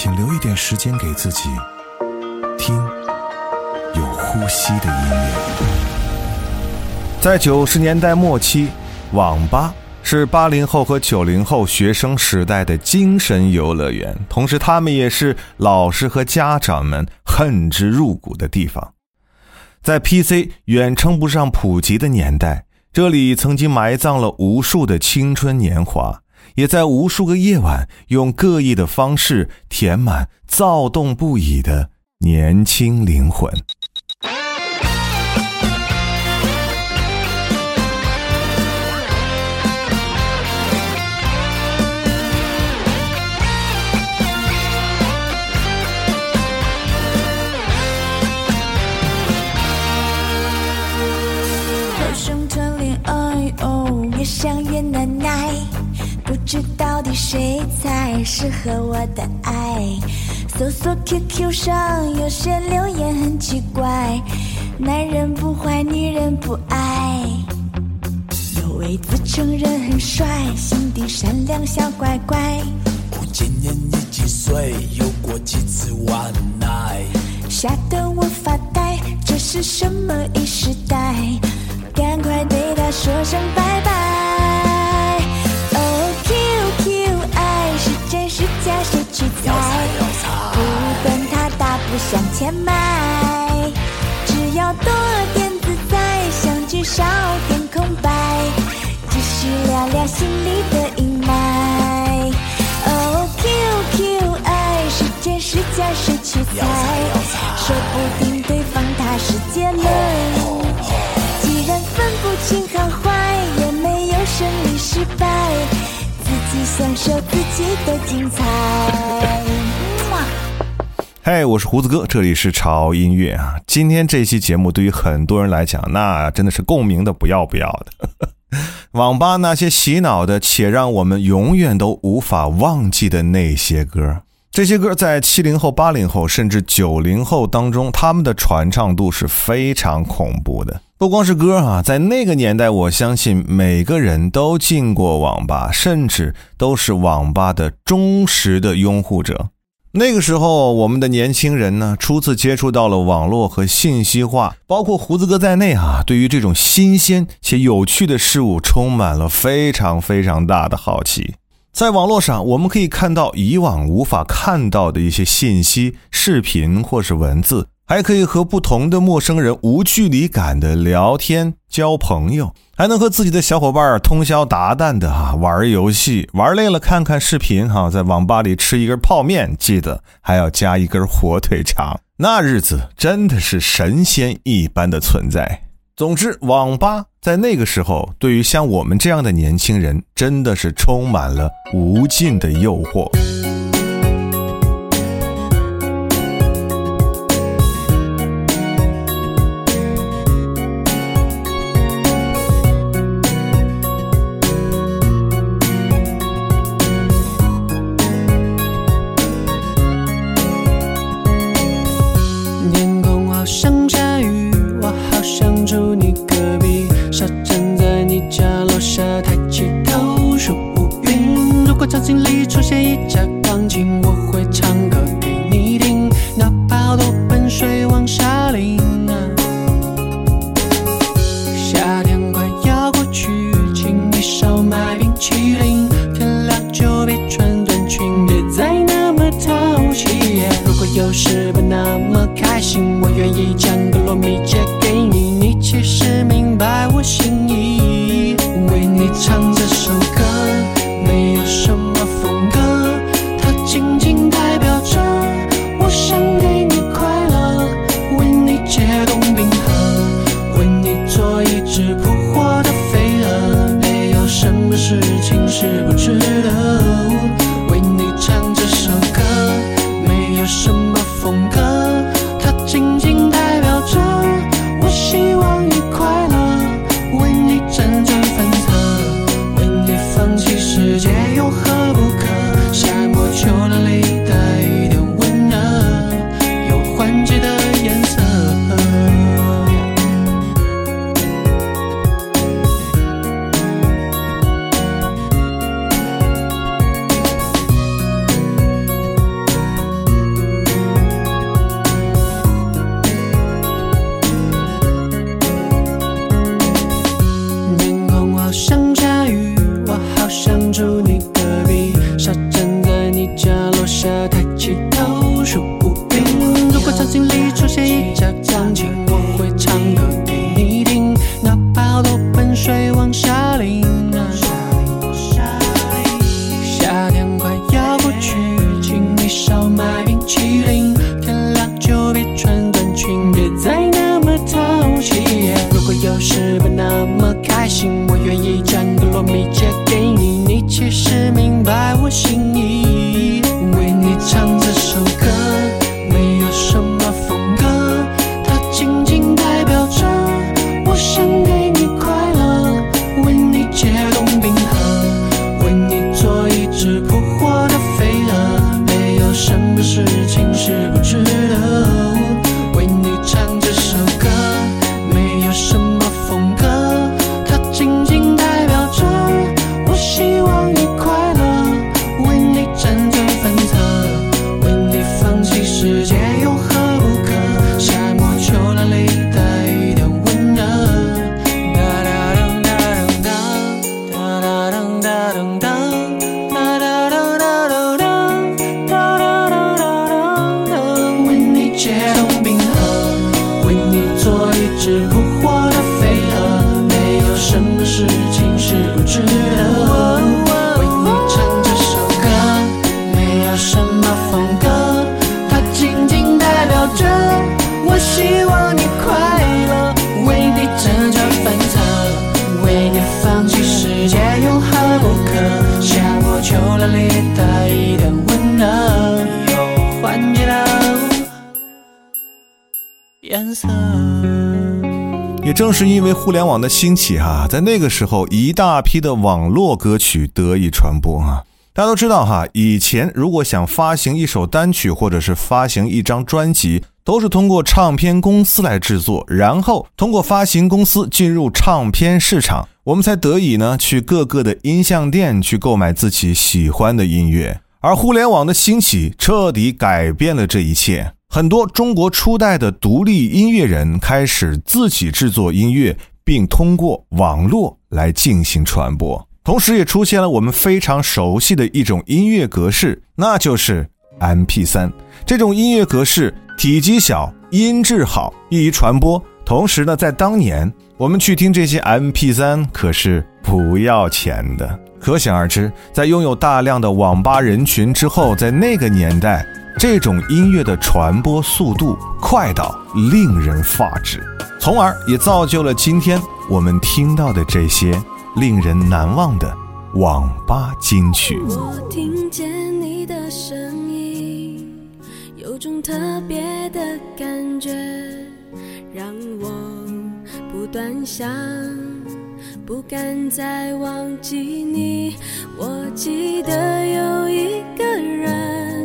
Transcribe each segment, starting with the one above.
请留一点时间给自己，听有呼吸的音乐。在九十年代末期，网吧是八零后和九零后学生时代的精神游乐园，同时他们也是老师和家长们恨之入骨的地方。在 PC 远称不上普及的年代，这里曾经埋葬了无数的青春年华。也在无数个夜晚，用各异的方式填满躁动不已的年轻灵魂。谁才适合我的爱？搜索 QQ 上有些留言很奇怪，男人不坏，女人不爱。有位自称人很帅，心地善良小乖乖。我今年你几岁？有过几次晚奶？吓得我发呆，这是什么一时代？赶快对他说声拜拜。去猜，不等他大步向前迈，只要多点自在，相聚少点空白，继续聊聊心里的阴霾。哦，Q Q 爱是真是假，谁去猜？说不定对方他是结论。既然分不清好坏，也没有胜利失败，自己享受自己的精彩。嗨，我是胡子哥，这里是潮音乐啊。今天这期节目对于很多人来讲，那真的是共鸣的不要不要的。网吧那些洗脑的且让我们永远都无法忘记的那些歌，这些歌在七零后、八零后甚至九零后当中，他们的传唱度是非常恐怖的。不光是歌啊，在那个年代，我相信每个人都进过网吧，甚至都是网吧的忠实的拥护者。那个时候，我们的年轻人呢，初次接触到了网络和信息化，包括胡子哥在内啊，对于这种新鲜且有趣的事物，充满了非常非常大的好奇。在网络上，我们可以看到以往无法看到的一些信息、视频或是文字。还可以和不同的陌生人无距离感的聊天交朋友，还能和自己的小伙伴通宵达旦的哈玩游戏，玩累了看看视频哈，在网吧里吃一根泡面，记得还要加一根火腿肠，那日子真的是神仙一般的存在。总之，网吧在那个时候，对于像我们这样的年轻人，真的是充满了无尽的诱惑。唱着 te eram bem 正是因为互联网的兴起哈、在那个时候，一大批的网络歌曲得以传播啊。大家都知道哈，以前如果想发行一首单曲或者是发行一张专辑，都是通过唱片公司来制作，然后通过发行公司进入唱片市场，我们才得以呢去各个的音像店去购买自己喜欢的音乐。而互联网的兴起彻底改变了这一切。很多中国初代的独立音乐人开始自己制作音乐，并通过网络来进行传播。同时，也出现了我们非常熟悉的一种音乐格式，那就是 MP3。这种音乐格式体积小、音质好、易于传播。同时呢，在当年，我们去听这些 MP3 可是不要钱的。可想而知，在拥有大量的网吧人群之后，在那个年代，这种音乐的传播速度快到令人发指，从而也造就了今天我们听到的这些令人难忘的网吧金曲。我听见你的声音，有种特别的感觉，让我不断想，不敢再忘记你。我记得有一个人，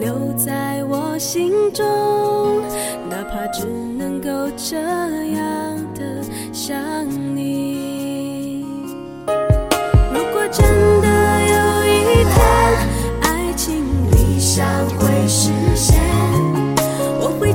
留在我心中，哪怕只能够这样的想你。如果真的有一天，爱情理想会实现，我会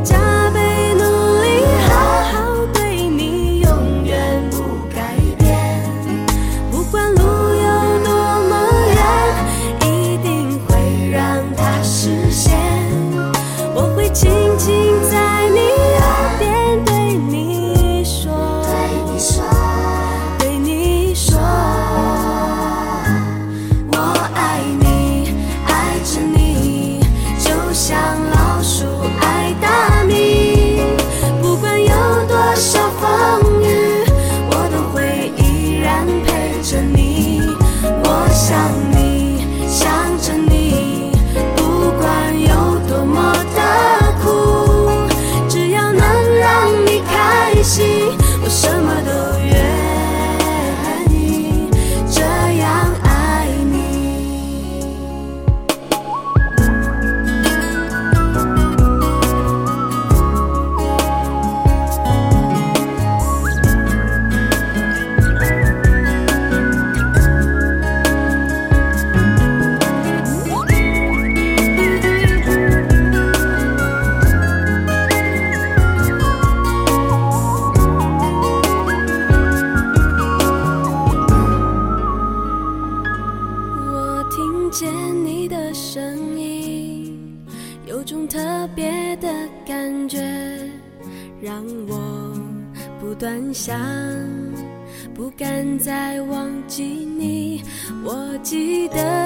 再忘记你。我记得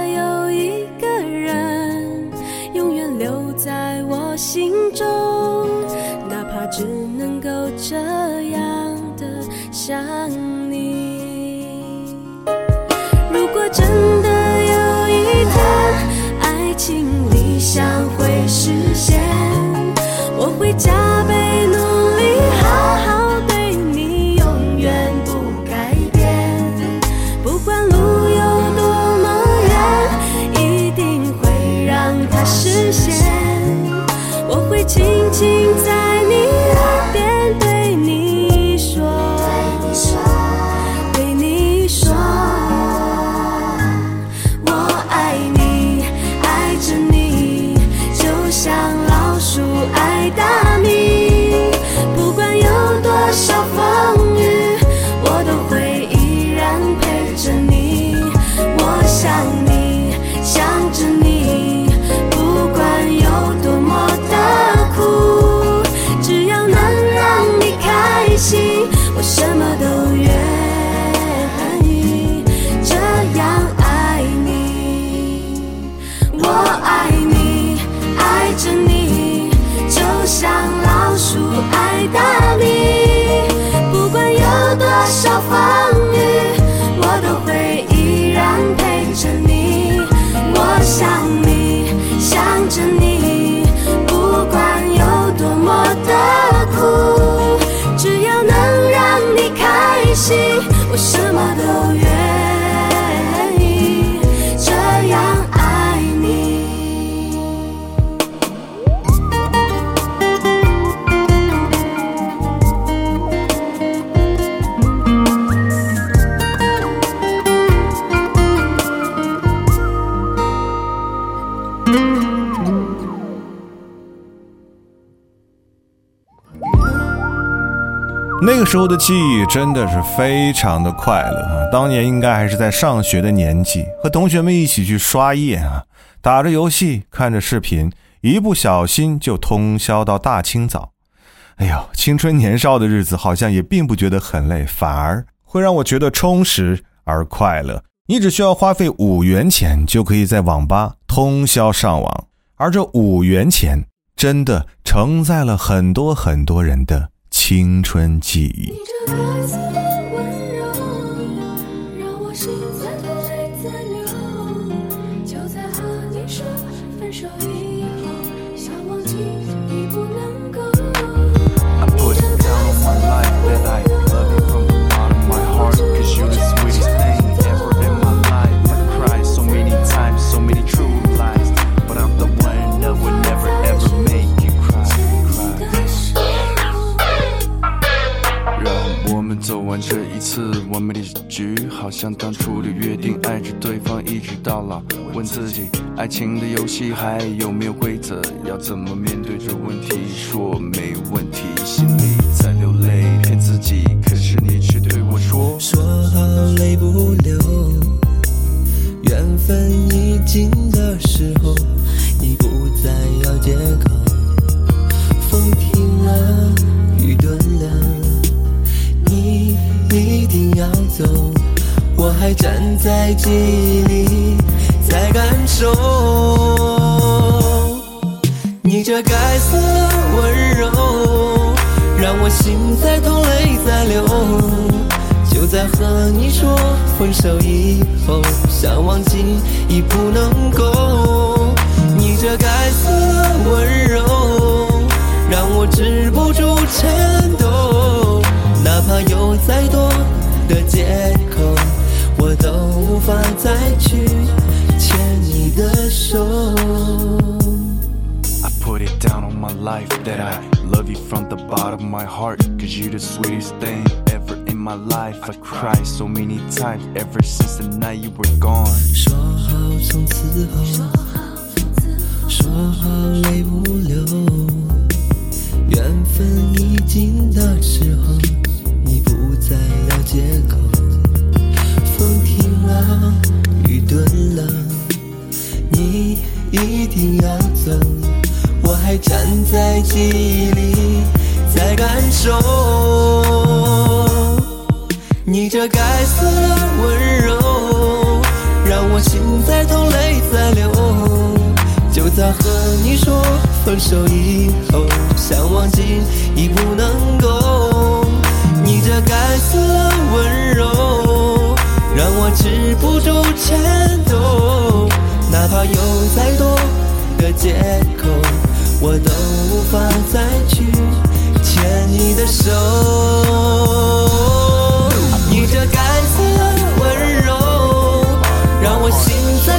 什么都那个时候的记忆真的是非常的快乐啊！当年应该还是在上学的年纪，和同学们一起去刷夜啊，打着游戏，看着视频，一不小心就通宵到大清早。哎呦，青春年少的日子好像也并不觉得很累，反而会让我觉得充实而快乐。你只需要花费五元钱，就可以在网吧通宵上网，而这五元钱真的承载了很多很多人的。青春记忆。玩这一次完美的局，好像当初的约定，爱着对方一直到老。问自己，爱情的游戏还有没有规则？要怎么面对这问题？说没问题，心里在流泪，骗自己。可是你却对我说，说好泪不流。缘分已尽的时候，你不再要借口。风停了，雨顿了，一定要走。我还站在记忆里，在感受你这该死的温柔，让我心在痛，泪在流。就在和你说分手以后，想忘记已不能够。你这该死的温柔，让我止不住颤抖，哪怕有再多的借口。我都无法再去牵你的手。I put it down on my life that I love you from the bottom of my heart. Cause you're the sweetest thing ever in my life. I cried so many times ever since the night you were gone. 说好从此后，说好泪不流。缘分已尽的时候，再要借口。风停了，雨顿了，你一定要走，我还站在记忆里，在感受你这该死的温柔，让我心在痛，泪在流。就在和你说分手以后，想忘记已不能够，这该死的温柔。让我止不住颤抖，哪怕有再多的借口，我都无法再去牵你的手。你这该死的温柔，让我心在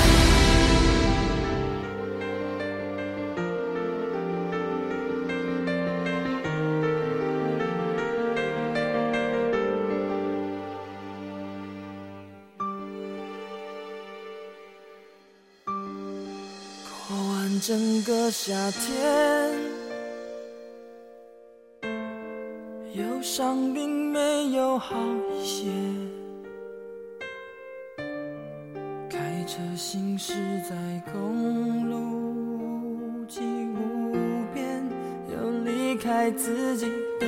整个夏天，忧伤并没有好一些。开车行驶在公路，既无边开自己的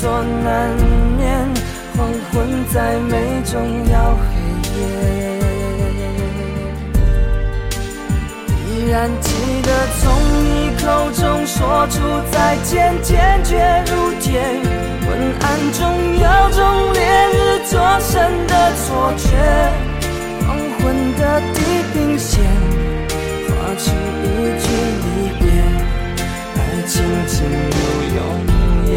所难免，黄昏再美终要黑夜。依然记得从你口中说出再见，坚决如铁。昏暗中有种烈日灼身的错觉，黄昏的地平线划出一句离别，爱情进入永夜。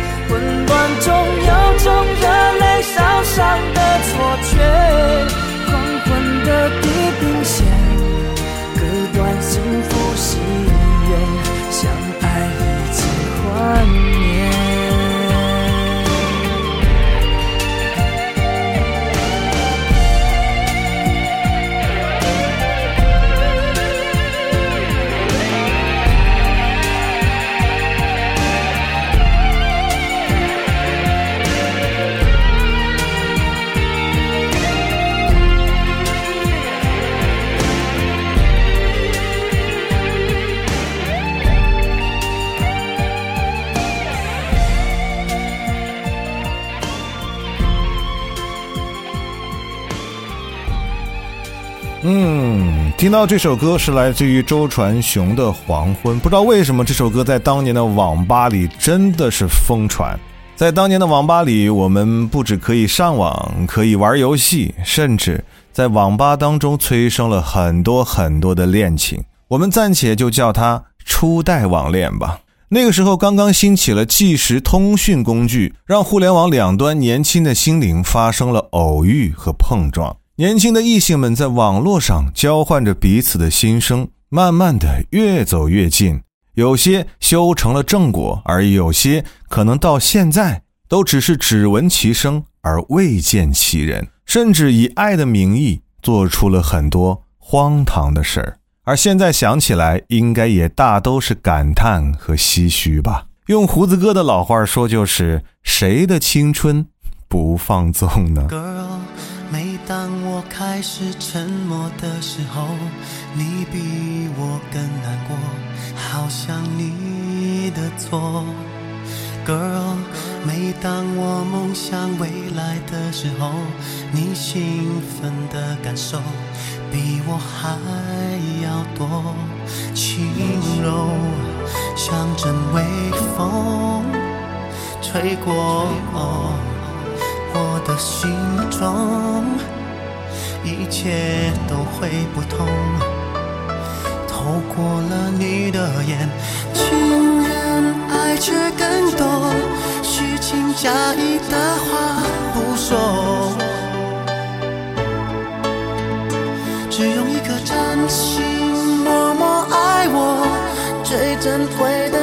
混乱中有种热泪烧伤的错觉，黄昏的地平线。听到这首歌是来自于周传雄的《黄昏》，不知道为什么这首歌在当年的网吧里真的是疯传。在当年的网吧里，我们不只可以上网，可以玩游戏，甚至在网吧当中催生了很多很多的恋情。我们暂且就叫它初代网恋吧。那个时候刚刚兴起了即时通讯工具，让互联网两端年轻的心灵发生了偶遇和碰撞。年轻的异性们在网络上交换着彼此的心声，慢慢的越走越近。有些修成了正果，而有些可能到现在都只是只闻其声而未见其人，甚至以爱的名义做出了很多荒唐的事儿。而现在想起来，应该也大都是感叹和唏嘘吧。用胡子哥的老话说，就是谁的青春不放纵呢？Girl，当我开始沉默的时候，你比我更难过，好像你的错。Girl，每当我梦想未来的时候，你兴奋的感受比我还要多，轻柔像阵微风吹过。我的心中，一切都会不同。透过了你的眼，情人爱却更多，虚情假意的话不说，只用一颗真心默默爱我，最珍贵的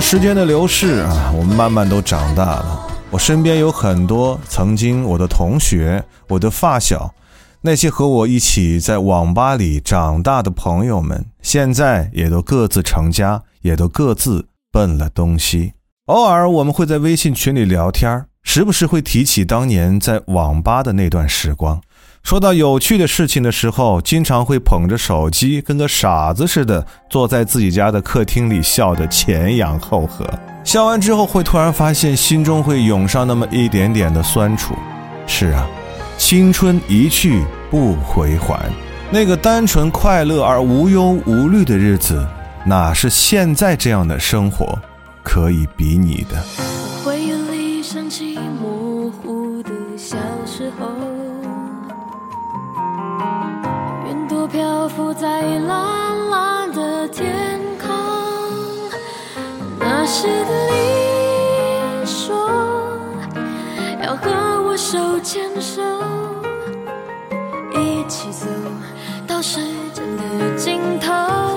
时间的流逝啊，我们慢慢都长大了。我身边有很多曾经我的同学、我的发小，那些和我一起在网吧里长大的朋友们，现在也都各自成家，也都各自奔了东西。偶尔我们会在微信群里聊天，时不时会提起当年在网吧的那段时光。说到有趣的事情的时候，经常会捧着手机，跟个傻子似的坐在自己家的客厅里笑得前仰后合。笑完之后，会突然发现心中会涌上那么一点点的酸楚。是啊，青春一去不回还，那个单纯快乐而无忧无虑的日子，哪是现在这样的生活可以比拟的？漂浮在蓝蓝的天空，那时的你说要和我手牵手，一起走到时间的尽头。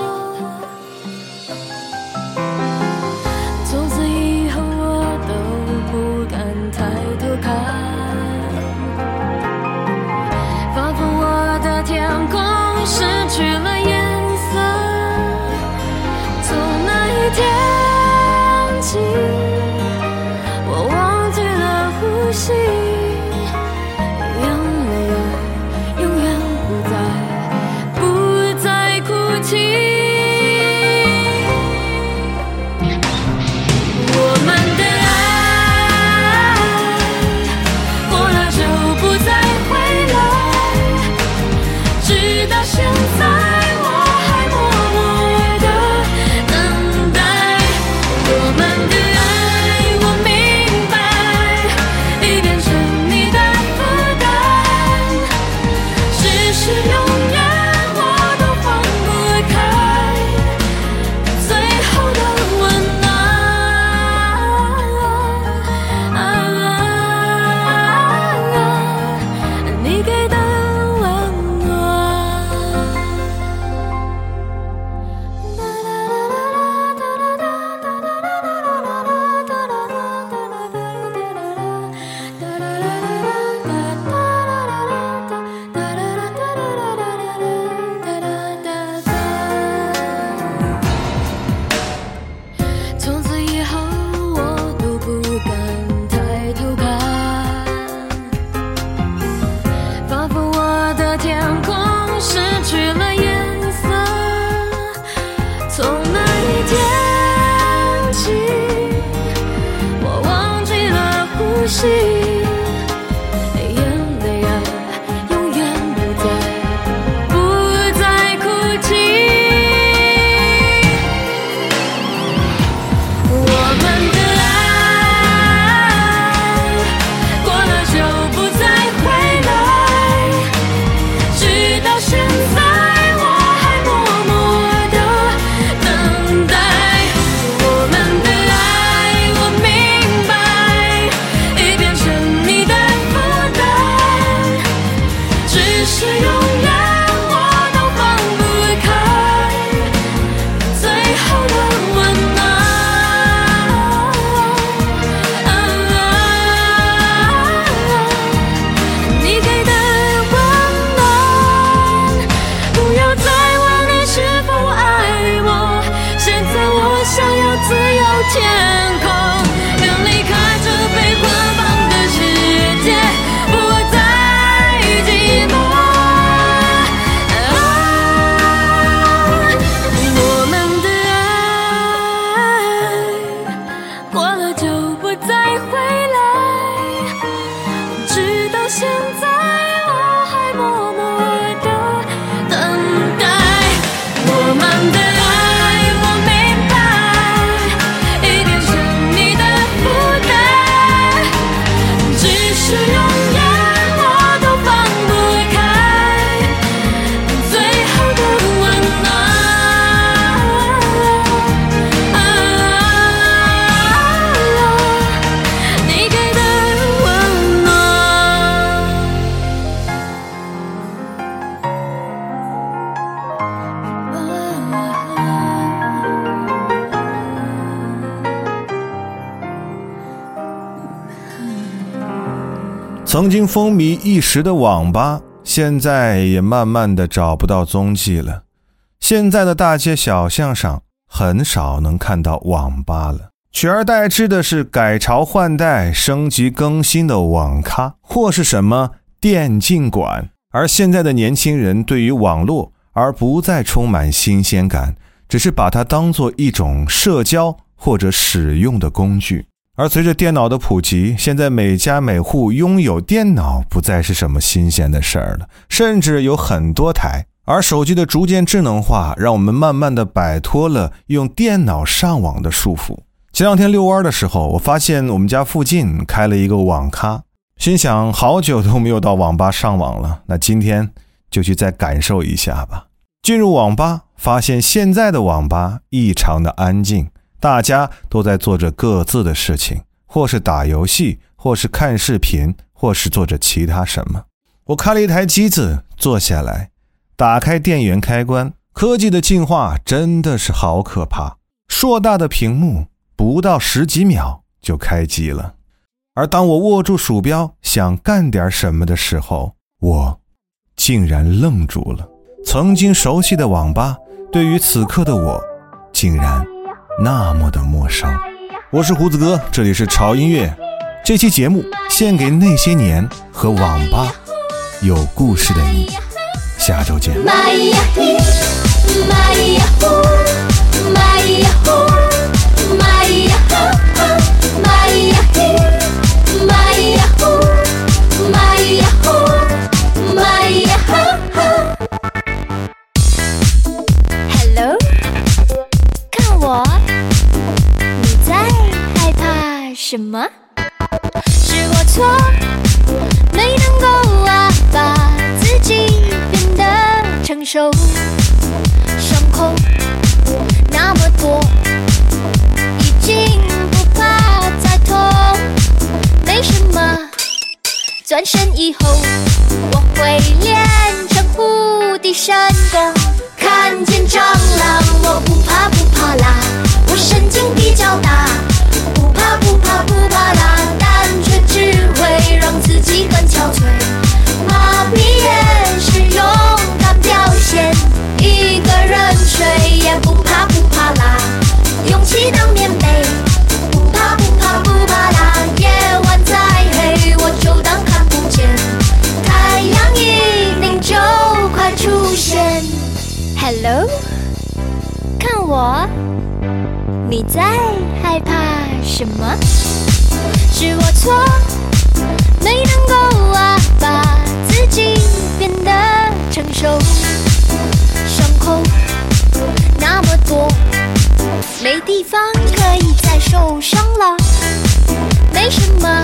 曾经风靡一时的网吧，现在也慢慢的找不到踪迹了。现在的大街小巷上，很少能看到网吧了，取而代之的是改朝换代、升级更新的网咖，或是什么电竞馆。而现在的年轻人对于网络，而不再充满新鲜感，只是把它当做一种社交或者使用的工具。而随着电脑的普及，现在每家每户拥有电脑不再是什么新鲜的事儿了，甚至有很多台。而手机的逐渐智能化，让我们慢慢的摆脱了用电脑上网的束缚。前两天遛弯的时候，我发现我们家附近开了一个网咖，心想好久都没有到网吧上网了，那今天就去再感受一下吧。进入网吧，发现现在的网吧异常的安静。大家都在做着各自的事情，或是打游戏，或是看视频，或是做着其他什么。我开了一台机子，坐下来，打开电源开关。科技的进化真的是好可怕，硕大的屏幕不到十几秒就开机了。而当我握住鼠标想干点什么的时候，我竟然愣住了。曾经熟悉的网吧，对于此刻的我，竟然那么的陌生。我是胡子哥，这里是潮音乐。这期节目献给那些年和网吧有故事的你。下周见。什么？是我错，没能够啊把自己变得成熟，伤口那么多，已经不怕再痛，没什么。转身以后，我会练成无敌神功。我，你在害怕什么？是我错，没能够啊把自己变得成熟，伤口那么多，没地方可以再受伤了，没什么，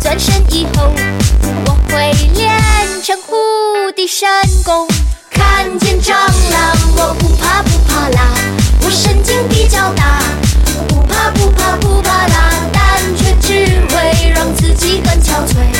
转身以后我会练成无敌神功。看见蟑螂，啦，我神经比较大，不怕不怕不怕啦，但却只会让自己更憔悴。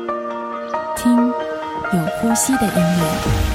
听有呼吸的音乐。